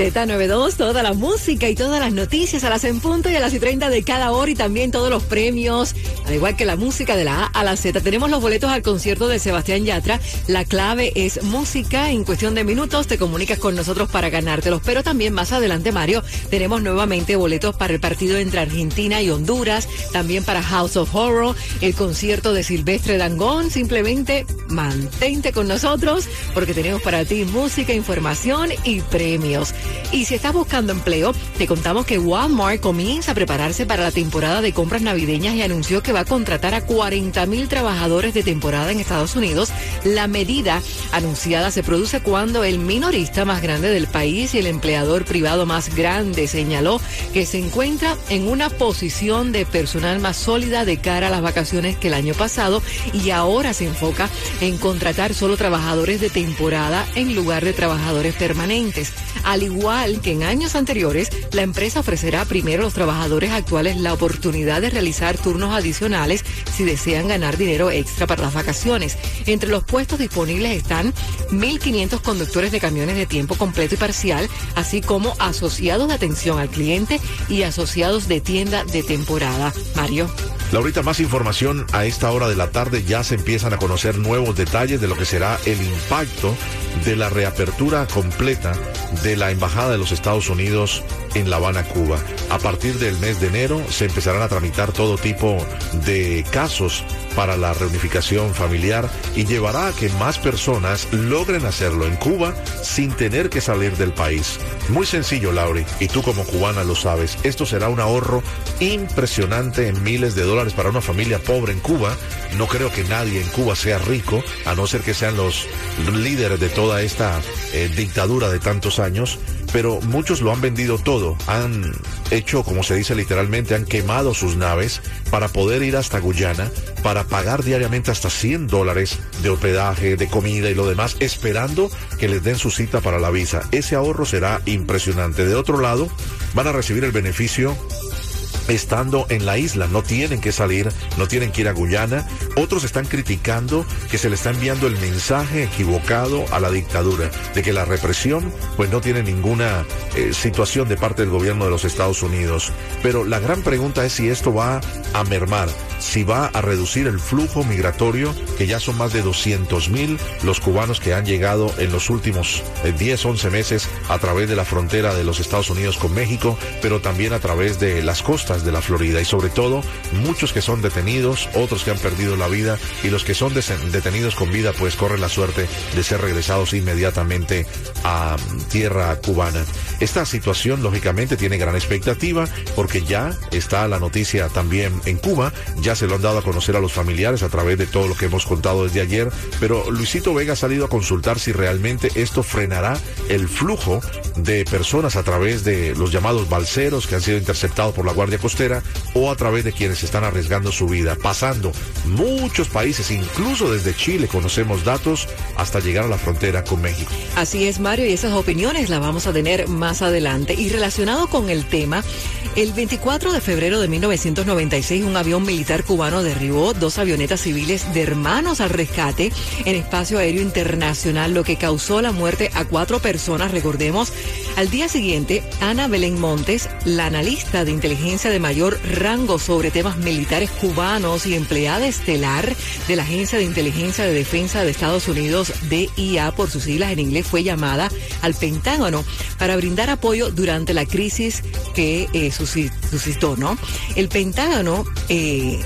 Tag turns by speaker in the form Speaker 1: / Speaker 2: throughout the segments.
Speaker 1: Z92, toda la música y todas las noticias a las en punto y a las y 30 de cada hora y también todos los premios, al igual que la música de la A a la Z. Tenemos los boletos al concierto de Sebastián Yatra. La clave es música. En cuestión de minutos te comunicas con nosotros para ganártelos. Pero también más adelante, Mario, tenemos nuevamente boletos para el partido entre Argentina y Honduras. También para House of Horror, el concierto de Silvestre Dangón. Simplemente mantente con nosotros porque tenemos para ti música, información y premios. Y si estás buscando empleo, te contamos que Walmart comienza a prepararse para la temporada de compras navideñas y anunció que va a contratar a 40 mil trabajadores de temporada en Estados Unidos. La medida anunciada se produce cuando el minorista más grande del país y el empleador privado más grande señaló que se encuentra en una posición de personal más sólida de cara a las vacaciones que el año pasado y ahora se enfoca en contratar solo trabajadores de temporada en lugar de trabajadores permanentes. Igual que en años anteriores, la empresa ofrecerá primero a los trabajadores actuales la oportunidad de realizar turnos adicionales si desean ganar dinero extra para las vacaciones. Entre los puestos disponibles están 1.500 conductores de camiones de tiempo completo y parcial, así como asociados de atención al cliente y asociados de tienda de temporada. Mario.
Speaker 2: Laurita, más información a esta hora de la tarde. Ya se empiezan a conocer nuevos detalles de lo que será el impacto de la reapertura completa de la Embajada de los Estados Unidos en La Habana, Cuba. A partir del mes de enero se empezarán a tramitar todo tipo de casos para la reunificación familiar y llevará a que más personas logren hacerlo en Cuba sin tener que salir del país. Muy sencillo, Lauri, y tú como cubana lo sabes. Esto será un ahorro impresionante en miles de dólares para una familia pobre en Cuba. No creo que nadie en Cuba sea rico, a no ser que sean los líderes de toda esta eh, dictadura de tantos años pero muchos lo han vendido todo, han hecho, como se dice literalmente, han quemado sus naves para poder ir hasta Guyana, para pagar diariamente hasta 100 dólares de hospedaje, de comida y lo demás, esperando que les den su cita para la visa. Ese ahorro será impresionante. De otro lado, van a recibir el beneficio estando en la isla. No tienen que salir, no tienen que ir a Guyana. Otros están criticando que se le está enviando el mensaje equivocado a la dictadura, de que la represión pues no tiene ninguna eh, situación de parte del gobierno de los Estados Unidos. Pero la gran pregunta es si esto va a mermar, si va a reducir el flujo migratorio, que ya son más de 200 mil los cubanos que han llegado en los últimos 10, eh, 11 meses a través de la frontera de los Estados Unidos con México, pero también a través de las costas de la Florida y sobre todo muchos que son detenidos, otros que han perdido la vida y los que son detenidos con vida pues corren la suerte de ser regresados inmediatamente a tierra cubana. Esta situación lógicamente tiene gran expectativa porque ya está la noticia también en Cuba, ya se lo han dado a conocer a los familiares a través de todo lo que hemos contado desde ayer, pero Luisito Vega ha salido a consultar si realmente esto frenará el flujo de personas a través de los llamados balseros que han sido interceptados por la Guardia Costera o a través de quienes están arriesgando su vida, pasando muchos países, incluso desde Chile conocemos datos, hasta llegar a la frontera con México.
Speaker 1: Así es, Mario, y esas opiniones las vamos a tener más adelante. Y relacionado con el tema, el 24 de febrero de 1996, un avión militar cubano derribó dos avionetas civiles de hermanos al rescate en espacio aéreo internacional, lo que causó la muerte a cuatro personas. Recordemos, al día siguiente, Ana Belén Montes, la analista de inteligencia de mayor rango sobre temas militares cubanos y empleada estelar de la Agencia de Inteligencia de Defensa de Estados Unidos, DIA por sus siglas en inglés, fue llamada al Pentágono para brindar apoyo durante la crisis que eh, suscitó, ¿no? El Pentágono eh,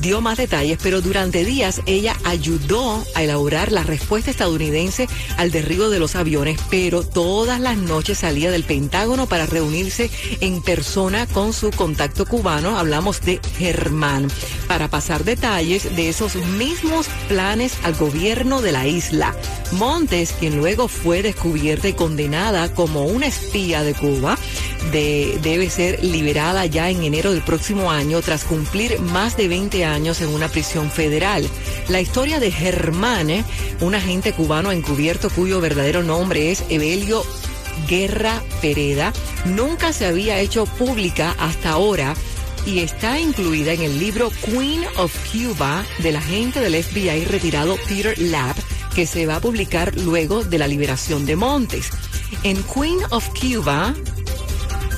Speaker 1: dio más detalles, pero durante días ella ayudó a elaborar la respuesta estadounidense al derribo de los aviones, pero todas las noches salía del Pentágono para reunirse en persona con su contacto cubano, hablamos de Germán, para pasar detalles de esos mismos planes al gobierno de la isla. Montes, quien luego fue descubierta y condenada como una espía de Cuba, debe ser liberada ya en enero del próximo año tras cumplir más de 20 años en una prisión federal. La historia de Germán, un agente cubano encubierto cuyo verdadero nombre es Evelio Guerra Pereda, nunca se había hecho pública hasta ahora y está incluida en el libro Queen of Cuba del agente del FBI retirado Peter Lapp, que se va a publicar luego de la liberación de Montes. En Queen of Cuba,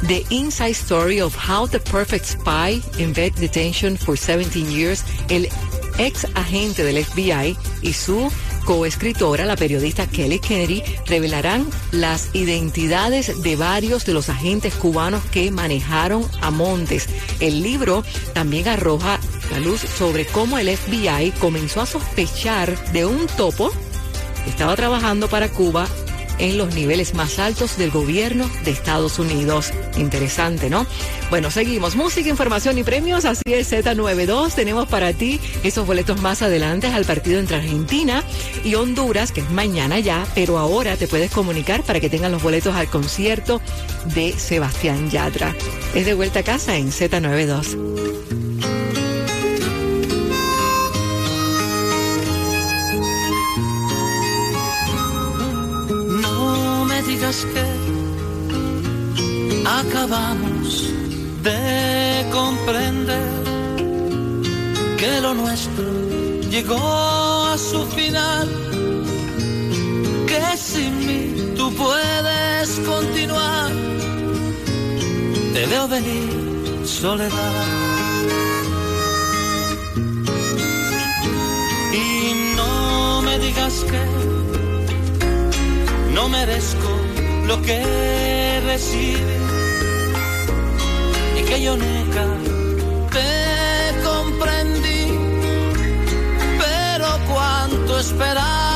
Speaker 1: The Inside Story of How the Perfect Spy Invaded Detention for 17 Years, el ex agente del FBI y su coescritora, la periodista Kelly Kennedy, revelarán las identidades de varios de los agentes cubanos que manejaron a Montes. El libro también arroja la luz sobre cómo el FBI comenzó a sospechar de un topo que estaba trabajando para Cuba en los niveles más altos del gobierno de Estados Unidos. Interesante, ¿no? Bueno, seguimos. Música, información y premios. Así es, Z92. Tenemos para ti esos boletos más adelante al partido entre Argentina y Honduras, que es mañana ya, pero ahora te puedes comunicar para que tengan los boletos al concierto de Sebastián Yatra. Es de vuelta a casa en Z92.
Speaker 3: Que acabamos de comprender que lo nuestro llegó a su final, que sin mí tú puedes continuar. Te veo venir, soledad. Y no me digas que no merezco lo que recibe. Y que yo nunca te comprendí, pero cuánto esperar